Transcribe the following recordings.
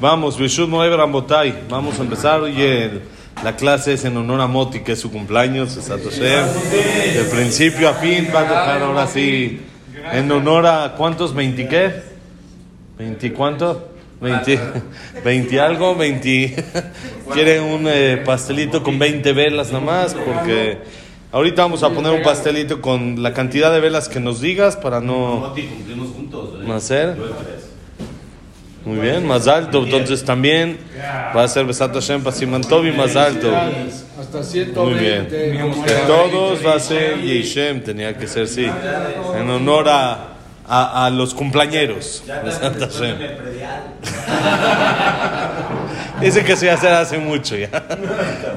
Vamos. Vamos a empezar. Hoy el- la clase es en honor a Moti, que es su cumpleaños. De principio a fin va a tocar ahora sí. En honor a cuántos, ¿20 qué? ¿20 cuánto? 20, 20 algo, 20. Quiere un eh, pastelito con 20 velas nada más, porque ahorita vamos a poner un pastelito con la cantidad de velas que nos digas para no Moti, cumplimos juntos. ¿eh? nacer. Yo de tres. Muy bien, más alto. Entonces también va a ser Besato Hashem para Simantovi más alto. Hasta 120. Muy bien. De todos va a ser Yeshem, tenía que ser sí. En honor a, a, a los cumpleañeros. Besato Hashem. Ese que se hacer hace mucho ya.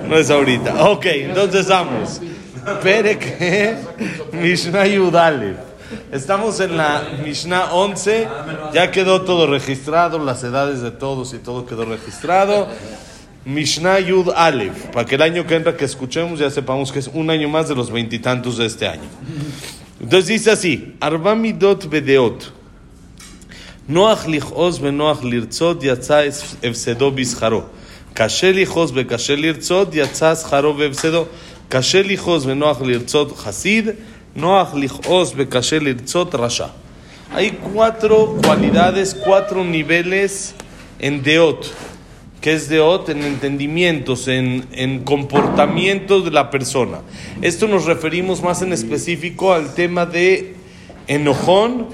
No es ahorita. Ok, entonces vamos. Pere que Mishnah Yudalev. Estamos en la Mishnah 11. Ya quedó todo registrado, las edades de todos y todo quedó registrado. Mishnah Yud Aleph, para que el año que entra que escuchemos ya sepamos que es un año más de los veintitantos de este año. Entonces dice así: Arbamidot Bedeot. נוח לכעוס ונוח לרצות, יצא הפסדו בשכרו. קשה לכעוס וקשה לרצות, יצא שכרו והפסדו. קשה לכעוס ונוח לרצות חסיד, Noach rasha. Hay cuatro cualidades, cuatro niveles en deot. que es deot? En entendimientos, en, en de la persona. Esto nos referimos más en específico al tema de enojón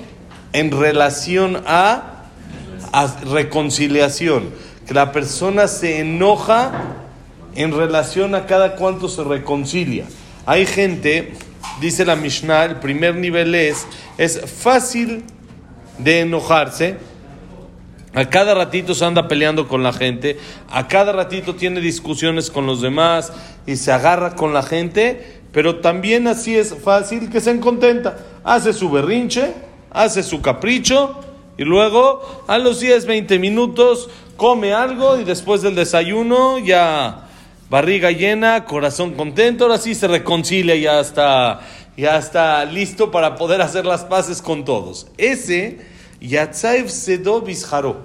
en relación a, a reconciliación. Que la persona se enoja en relación a cada cuanto se reconcilia. Hay gente dice la Mishnah, el primer nivel es, es fácil de enojarse. A cada ratito se anda peleando con la gente, a cada ratito tiene discusiones con los demás y se agarra con la gente, pero también así es fácil que se contenta. Hace su berrinche, hace su capricho y luego a los 10, 20 minutos come algo y después del desayuno ya barriga llena, corazón contento, ahora sí se reconcilia, ya está, ya está listo para poder hacer las paces con todos. Ese Yatzaev Sedo Bizharó.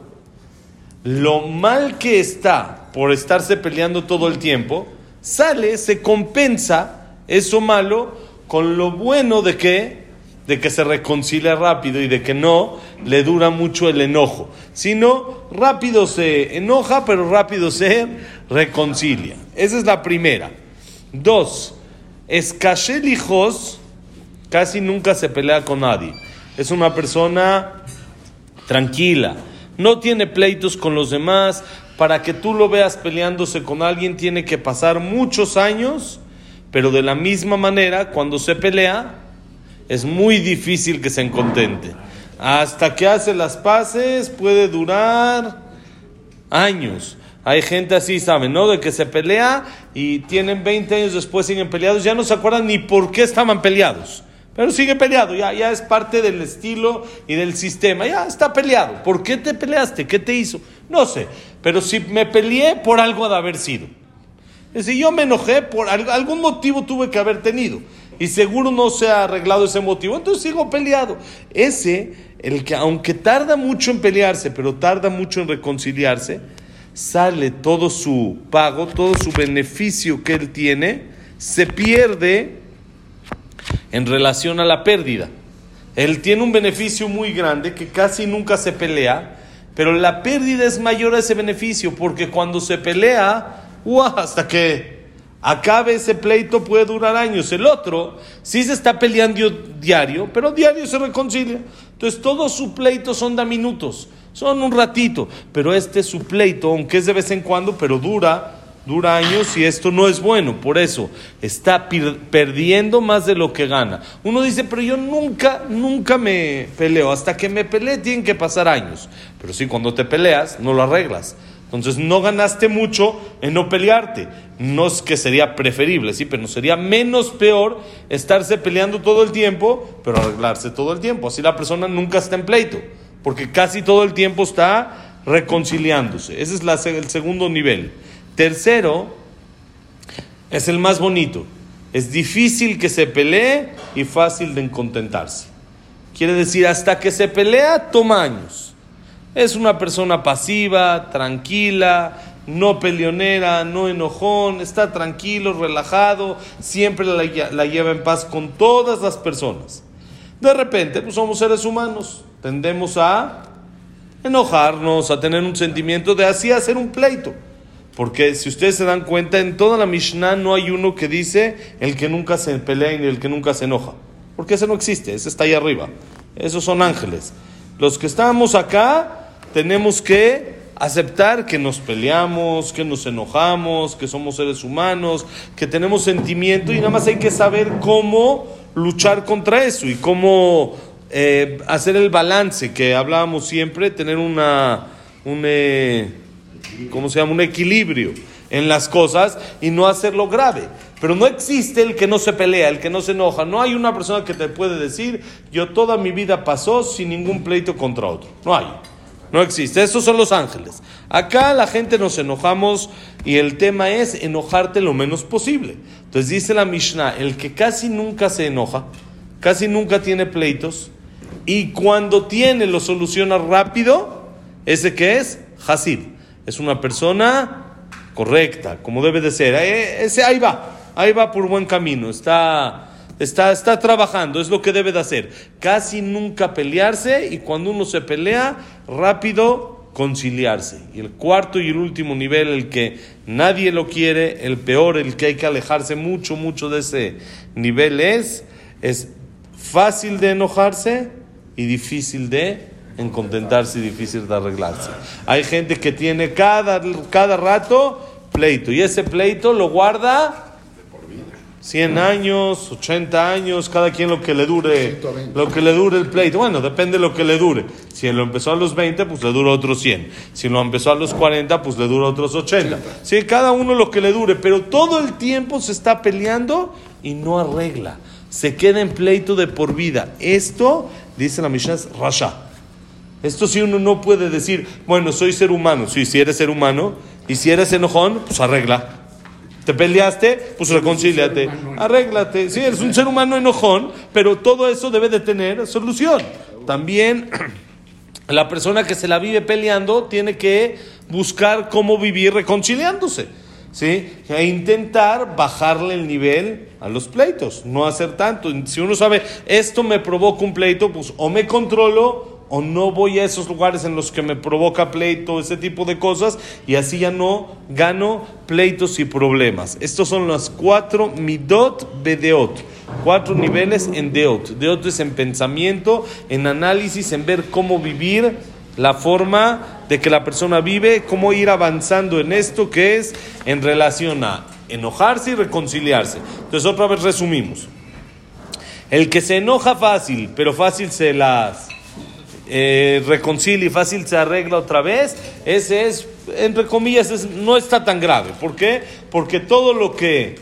Lo mal que está por estarse peleando todo el tiempo, sale, se compensa eso malo con lo bueno de que de que se reconcilia rápido y de que no le dura mucho el enojo, sino rápido se enoja, pero rápido se reconcilia. Esa es la primera. Dos, hijos casi nunca se pelea con nadie. Es una persona tranquila, no tiene pleitos con los demás. Para que tú lo veas peleándose con alguien tiene que pasar muchos años, pero de la misma manera, cuando se pelea, es muy difícil que se contente. Hasta que hace las paces puede durar años. Hay gente así, ¿saben? ¿No? De que se pelea y tienen 20 años después siguen peleados, ya no se acuerdan ni por qué estaban peleados. Pero sigue peleado, ya, ya es parte del estilo y del sistema, ya está peleado. ¿Por qué te peleaste? ¿Qué te hizo? No sé, pero si me peleé por algo de haber sido. Es decir, yo me enojé por al- algún motivo tuve que haber tenido y seguro no se ha arreglado ese motivo, entonces sigo peleado. Ese, el que aunque tarda mucho en pelearse, pero tarda mucho en reconciliarse, sale todo su pago, todo su beneficio que él tiene, se pierde en relación a la pérdida. Él tiene un beneficio muy grande que casi nunca se pelea, pero la pérdida es mayor a ese beneficio porque cuando se pelea, ¡guau! hasta que acabe ese pleito puede durar años. El otro sí se está peleando diario, pero diario se reconcilia. Entonces todos sus pleitos son de minutos, son un ratito, pero este es su pleito, aunque es de vez en cuando, pero dura dura años y esto no es bueno. Por eso está perdiendo más de lo que gana. Uno dice, pero yo nunca, nunca me peleo. Hasta que me peleé tienen que pasar años. Pero sí, cuando te peleas, no lo arreglas. Entonces no ganaste mucho en no pelearte. No es que sería preferible, sí, pero sería menos peor estarse peleando todo el tiempo, pero arreglarse todo el tiempo. Así la persona nunca está en pleito, porque casi todo el tiempo está reconciliándose. Ese es el segundo nivel. Tercero, es el más bonito. Es difícil que se pelee y fácil de contentarse. Quiere decir, hasta que se pelea, toma años. Es una persona pasiva, tranquila, no peleonera, no enojón, está tranquilo, relajado, siempre la, lleva en paz con todas las personas. De repente, pues somos seres humanos, tendemos a enojarnos, a tener un sentimiento de así hacer un pleito. Porque si ustedes se dan cuenta, en toda la Mishnah no hay uno que dice el que nunca se pelea y el que nunca se enoja. Porque ese no existe, ese está ahí arriba. Esos son ángeles. Los que estamos acá tenemos que aceptar que nos peleamos, que nos enojamos, que somos seres humanos, que tenemos sentimiento y nada más hay que saber cómo luchar contra eso y cómo eh, hacer el balance que hablábamos siempre, tener una, un, eh, ¿cómo se llama? un equilibrio en las cosas y no hacerlo grave. Pero no existe el que no se pelea, el que no se enoja. No hay una persona que te puede decir, yo toda mi vida pasó sin ningún pleito contra otro. No hay. No existe. Esos son los ángeles. Acá la gente nos enojamos y el tema es enojarte lo menos posible. Entonces dice la Mishnah, el que casi nunca se enoja, casi nunca tiene pleitos y cuando tiene lo soluciona rápido, ese que es Hasid. Es una persona correcta, como debe de ser. Eh, ese ahí va, ahí va por buen camino. Está Está, está trabajando, es lo que debe de hacer. Casi nunca pelearse y cuando uno se pelea, rápido conciliarse. Y el cuarto y el último nivel, el que nadie lo quiere, el peor, el que hay que alejarse mucho, mucho de ese nivel es, es fácil de enojarse y difícil de contentarse y difícil de arreglarse. Hay gente que tiene cada, cada rato pleito y ese pleito lo guarda 100 años, 80 años, cada quien lo que le dure, lo que le dure el pleito. Bueno, depende de lo que le dure. Si lo empezó a los 20, pues le dura otros 100. Si lo empezó a los 40, pues le dura otros 80. Sí, cada uno lo que le dure, pero todo el tiempo se está peleando y no arregla. Se queda en pleito de por vida. Esto, dice la Mishnah, es rasha. Esto sí uno no puede decir, bueno, soy ser humano. Sí, si eres ser humano y si eres enojón, pues arregla. Te peleaste, pues reconcíliate, arréglate. Sí, eres un ser humano enojón, pero todo eso debe de tener solución. También la persona que se la vive peleando tiene que buscar cómo vivir reconciliándose. ¿sí? E intentar bajarle el nivel a los pleitos, no hacer tanto. Si uno sabe, esto me provoca un pleito, pues o me controlo o no voy a esos lugares en los que me provoca pleito, ese tipo de cosas, y así ya no gano pleitos y problemas. Estos son los cuatro midot bedeot, cuatro niveles en deot. Deot es en pensamiento, en análisis, en ver cómo vivir la forma de que la persona vive, cómo ir avanzando en esto que es en relación a enojarse y reconciliarse. Entonces otra vez resumimos. El que se enoja fácil, pero fácil se las eh, reconcilia y fácil se arregla otra vez, ese es, entre comillas, no está tan grave. ¿Por qué? Porque todo lo que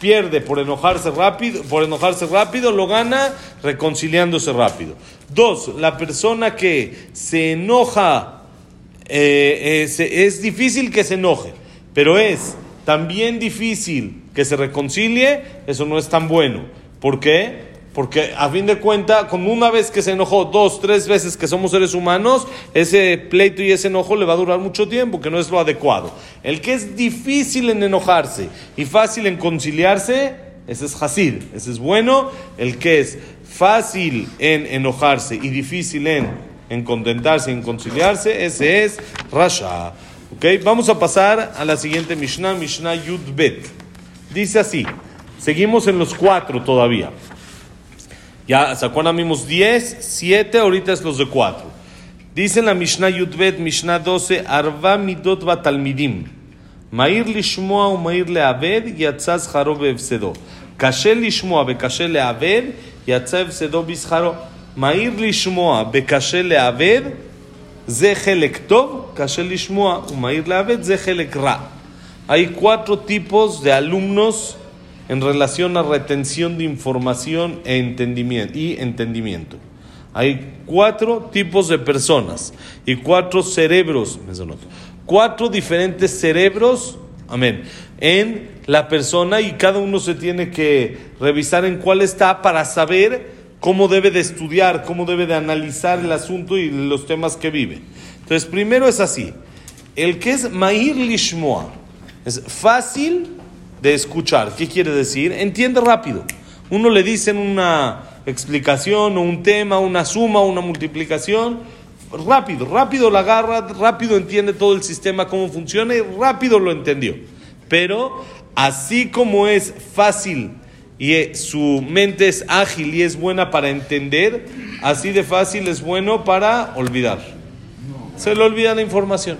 pierde por enojarse rápido, por enojarse rápido, lo gana reconciliándose rápido. Dos, la persona que se enoja, eh, es difícil que se enoje, pero es también difícil que se reconcilie, eso no es tan bueno. ¿Por qué? Porque a fin de cuentas, como una vez que se enojó, dos, tres veces que somos seres humanos, ese pleito y ese enojo le va a durar mucho tiempo, que no es lo adecuado. El que es difícil en enojarse y fácil en conciliarse, ese es Hasid, ese es bueno. El que es fácil en enojarse y difícil en, en contentarse y en conciliarse, ese es Rasha. ¿Okay? Vamos a pasar a la siguiente Mishnah, Mishnah Yud Bet. Dice así, seguimos en los cuatro todavía. Ya, ¿se acuerdan? Vimos 10, 7, ahorita es los de 4. Dice en la Mishnah Yudbet, Mishnah 12, Arva midot batalmidim. מהיר לשמוע ומהיר לעבד, יצא שכרו בהפסדו. קשה לשמוע וקשה לעבד, יצא הפסדו בשכרו. מהיר לשמוע וקשה לעבד, זה חלק טוב, קשה לשמוע ומהיר לעבד, זה חלק רע. Hay cuatro tipos de alumnos en relación a retención de información e entendimiento, y entendimiento. Hay cuatro tipos de personas y cuatro cerebros, cuatro diferentes cerebros, amén, en la persona y cada uno se tiene que revisar en cuál está para saber cómo debe de estudiar, cómo debe de analizar el asunto y los temas que vive. Entonces, primero es así. El que es Mair Lishmoa es fácil de escuchar. ¿Qué quiere decir? Entiende rápido. Uno le dice una explicación o un tema, una suma, una multiplicación. Rápido, rápido la agarra, rápido entiende todo el sistema, cómo funciona y rápido lo entendió. Pero así como es fácil y eh, su mente es ágil y es buena para entender, así de fácil es bueno para olvidar. Se le olvida la información.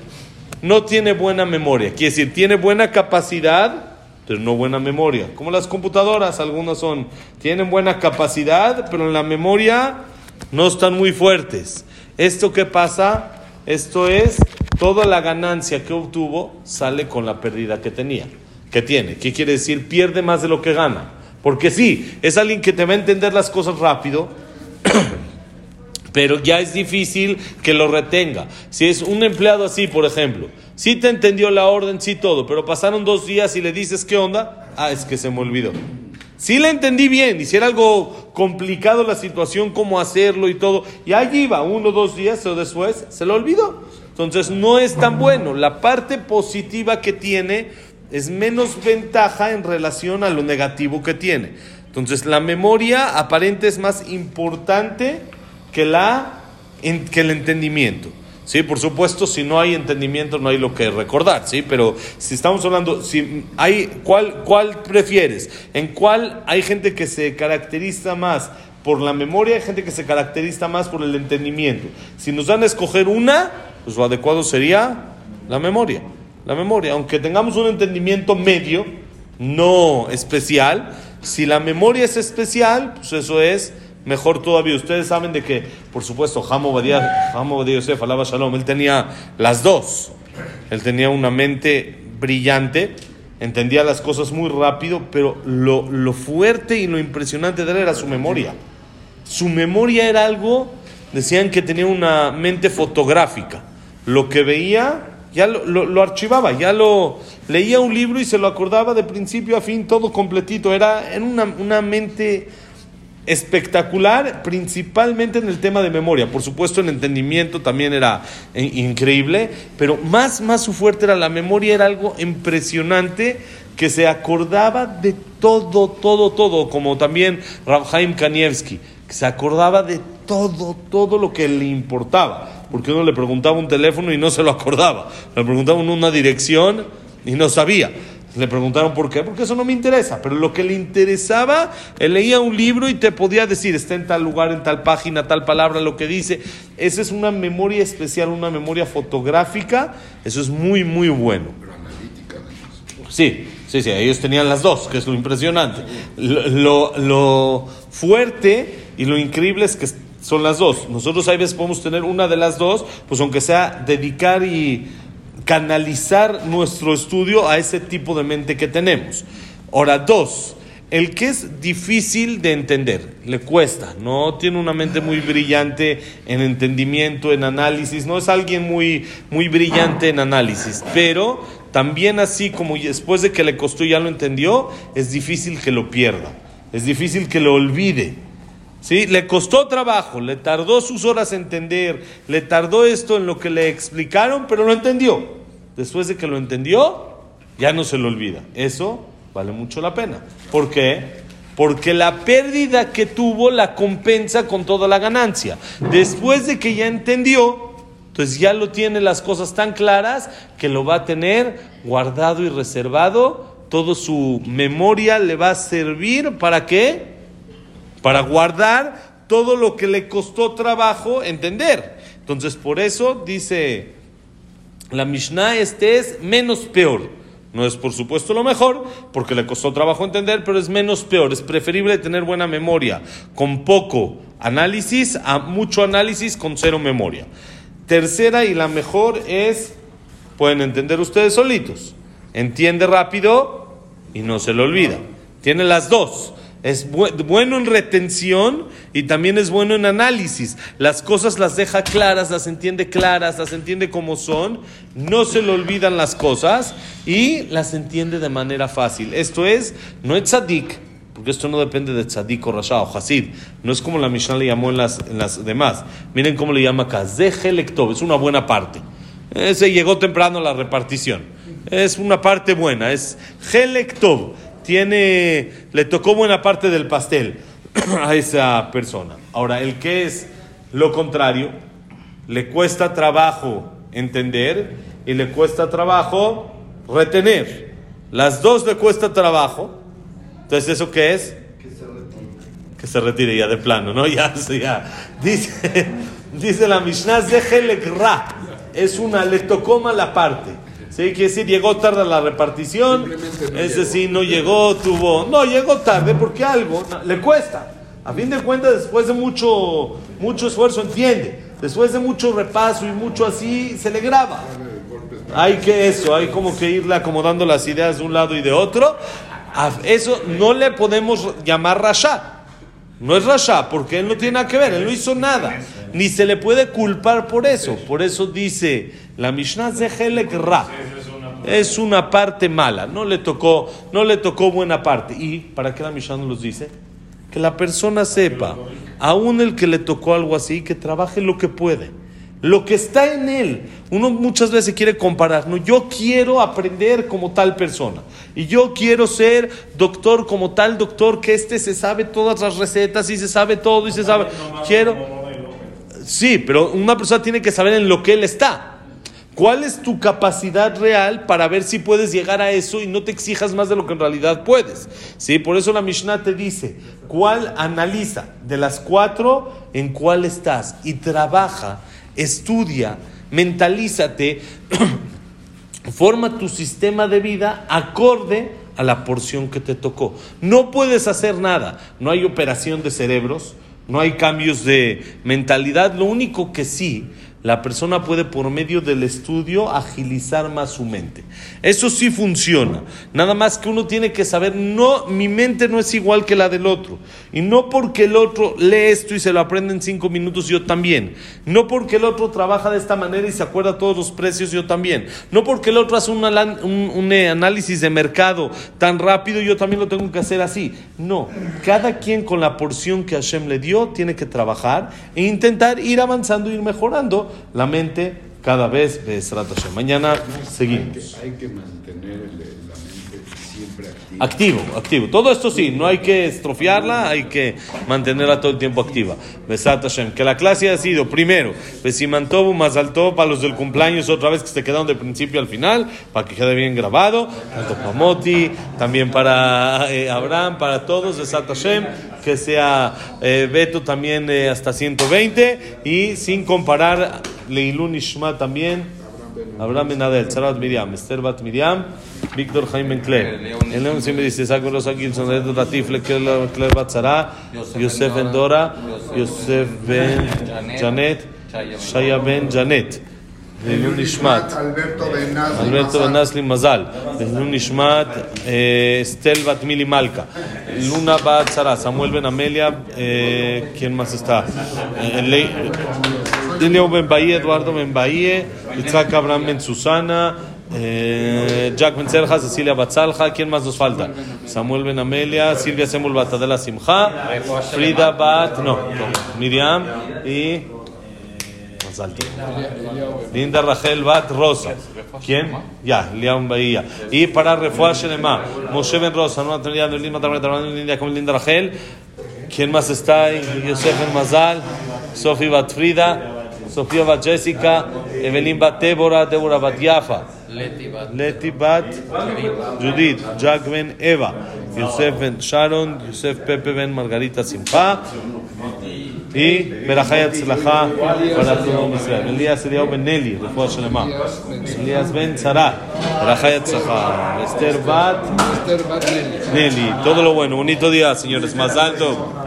No tiene buena memoria. Quiere decir, tiene buena capacidad, no buena memoria. Como las computadoras, algunas son, tienen buena capacidad, pero en la memoria no están muy fuertes. ¿Esto qué pasa? Esto es, toda la ganancia que obtuvo sale con la pérdida que tenía, que tiene. ¿Qué quiere decir? Pierde más de lo que gana. Porque sí, es alguien que te va a entender las cosas rápido, pero ya es difícil que lo retenga. Si es un empleado así, por ejemplo, sí te entendió la orden, sí todo, pero pasaron dos días y le dices, ¿qué onda? Ah, es que se me olvidó. Sí le entendí bien, y si era algo complicado la situación, cómo hacerlo y todo, y allí iba, uno o dos días o después, se lo olvidó. Entonces no es tan bueno. La parte positiva que tiene es menos ventaja en relación a lo negativo que tiene. Entonces, la memoria aparente es más importante que, la, que el entendimiento. Sí, por supuesto, si no hay entendimiento no hay lo que recordar, sí, pero si estamos hablando, si hay, ¿cuál, ¿cuál prefieres? ¿En cuál hay gente que se caracteriza más por la memoria, hay gente que se caracteriza más por el entendimiento? Si nos dan a escoger una, pues lo adecuado sería la memoria la memoria. Aunque tengamos un entendimiento medio, no especial, si la memoria es especial, pues eso es mejor todavía. Ustedes saben de que, por supuesto, Jamo Badia, Yosef, alaba Shalom, él tenía las dos. Él tenía una mente brillante, entendía las cosas muy rápido, pero lo, lo fuerte y lo impresionante de él era su memoria. Su memoria era algo, decían que tenía una mente fotográfica. Lo que veía ya lo, archivaba, ya lo leía un libro y se lo acordaba de principio a fin, todo completito. Era en una, una mente espectacular, principalmente en el tema de memoria. Por supuesto, el entendimiento también era increíble, pero más, más su fuerte era la memoria, era algo impresionante que se acordaba de todo, todo, todo, como también Rabhaim Kanievski, que se acordaba de todo, todo lo que le importaba porque uno le preguntaba un teléfono y no se lo acordaba. Le preguntaban una dirección y no sabía. Le preguntaron por qué, porque eso no me interesa. Pero lo que le interesaba, él leía un libro y te podía decir, está en tal lugar, en tal página, tal palabra, lo que dice. Esa es una memoria especial, una memoria fotográfica. Eso es muy, muy bueno. Pero analítica. Sí, sí, sí, ellos tenían las dos, que es lo impresionante. Lo, lo fuerte y lo increíble es que son las dos. Nosotros a veces podemos tener una de las dos, pues aunque sea dedicar y canalizar nuestro estudio a ese tipo de mente que tenemos. Ahora, dos, el que es difícil de entender, le cuesta, no tiene una mente muy brillante en entendimiento, en análisis, no es alguien muy, muy brillante en análisis, pero también así como después de que le costó ya lo entendió, es difícil que lo pierda, es difícil que lo olvide. ¿Sí? Le costó trabajo, le tardó sus horas entender, le tardó esto en lo que le explicaron, pero lo entendió. Después de que lo entendió, ya no se lo olvida. Eso vale mucho la pena. ¿Por qué? Porque la pérdida que tuvo la compensa con toda la ganancia. Después de que ya entendió, entonces ya lo tiene las cosas tan claras que lo va a tener guardado y reservado. Todo su memoria le va a servir para qué? Para guardar todo lo que le costó trabajo entender. Entonces, por eso dice la Mishnah, este es menos peor. No es por supuesto lo mejor, porque le costó trabajo entender, pero es menos peor. Es preferible tener buena memoria con poco análisis a mucho análisis con cero memoria. Tercera y la mejor es, pueden entender ustedes solitos. Entiende rápido y no se lo olvida. Tiene las dos. Es bueno en retención y también es bueno en análisis. Las cosas las deja claras, las entiende claras, las entiende como son, no se le olvidan las cosas y las entiende de manera fácil. Esto es, no es tzadik, porque esto no depende de tzadik o rasha o hasid. No es como la Mishnah le llamó en las, en las demás. Miren cómo le llama acá. Zehelektov, es una buena parte. Ese llegó temprano a la repartición. Es una parte buena, es Helektov. Tiene, le tocó buena parte del pastel a esa persona. Ahora, el que es lo contrario, le cuesta trabajo entender y le cuesta trabajo retener. Las dos le cuesta trabajo. Entonces, ¿eso qué es? Que se retire ya de plano, ¿no? Ya, ya. Dice, dice la Mishnah, Ra. Es una, le tocó mala parte. ¿Sí? Quiere decir, llegó tarde a la repartición. Ese sí, no llegó, tuvo. No, llegó tarde porque algo le cuesta. A fin de cuentas, después de mucho, mucho esfuerzo, entiende. Después de mucho repaso y mucho así, se le graba. Hay que eso, hay como que irle acomodando las ideas de un lado y de otro. A eso no le podemos llamar rasha. No es rasha, porque él no tiene nada que ver, él no hizo nada. Ni se le puede culpar por eso. Por eso dice la Mishnah Zehelek Ra. Es una parte mala, no le tocó, no le tocó buena parte. ¿Y para qué la Mishnah nos dice? Que la persona sepa, aún el que le tocó algo así, que trabaje lo que puede. Lo que está en él. Uno muchas veces quiere comparar. No, yo quiero aprender como tal persona. Y yo quiero ser doctor como tal doctor, que este se sabe todas las recetas y se sabe todo y se sabe. Quiero. Sí, pero una persona tiene que saber en lo que él está. ¿Cuál es tu capacidad real para ver si puedes llegar a eso y no te exijas más de lo que en realidad puedes? ¿Sí? Por eso la Mishnah te dice, ¿cuál analiza de las cuatro en cuál estás? Y trabaja, estudia, mentalízate, forma tu sistema de vida acorde a la porción que te tocó. No puedes hacer nada, no hay operación de cerebros, no hay cambios de mentalidad, lo único que sí la persona puede por medio del estudio agilizar más su mente. Eso sí funciona. Nada más que uno tiene que saber, no, mi mente no es igual que la del otro. Y no porque el otro lee esto y se lo aprende en cinco minutos, yo también. No porque el otro trabaja de esta manera y se acuerda todos los precios, yo también. No porque el otro hace un, un eh, análisis de mercado tan rápido, yo también lo tengo que hacer así. No, cada quien con la porción que Hashem le dio tiene que trabajar e intentar ir avanzando, ir mejorando la mente cada vez Mañana seguimos. Hay que, mantener la mente siempre activa. Activo, activo. Todo esto sí, no hay que estrofiarla, hay que mantenerla todo el tiempo activa. Besat Hashem. Que la clase ha sido, primero, Besimantobu más alto para los del cumpleaños, otra vez que se quedaron de principio al final, para que quede bien grabado. Tanto para Moti, también para eh, Abraham, para todos. Besat Hashem que sea eh, Beto también eh, hasta 120 y sin comparar Leilun Ishma también Abraham Ben Adel, Sarat Miriam, Esther Bat Miriam, Víctor Jaime Kle. El León siempre dice, Saco los aquí, son de Tatif, Kle Bat Sara, Yosef Ben Dora, Yosef Ben Janet, Shaya Ben Janet לעילוי נשמת, אלברטו בן נסלי מזל, לעילוי נשמת אסתל בת מילי מלכה, לונה בת שרה, סמואל בן אמליה, ¿quién más está? Leo Ben Bahía, Eduardo Ben Bahía, Itzhak Abraham Ben Susana, Jack Ben Serja, Cecilia Batzalja, ¿quién más nos falta? Samuel Ben Amelia, Silvia Semul Batadela Simja, Frida Bat, no, Linda Rachel Bat Rosa. ¿Quién? Ya, León Bahía. Y para Refuah Shelema, Moshe Ben Rosa, no Antonio Linda como Linda Rachel. ¿Quién más está? Yosef Ben Mazal, Sofía Bat Frida, Sofía Bat Jessica, Evelyn Bat Débora, Débora Bat Yafa. Leti Bat Judith, Jack Ben Eva, Yosef Ben Sharon, Yosef Pepe Ben Margarita Simpa. Y Berajayat Tzlacha para todo Israel. Elías Eliyahu Ben Nelly, Refuah Shalema. Elías Ben Tzara, Berajayat Tzlacha. Esther Bat Nelly. Todo lo bueno. Bonito día, señores. Más alto.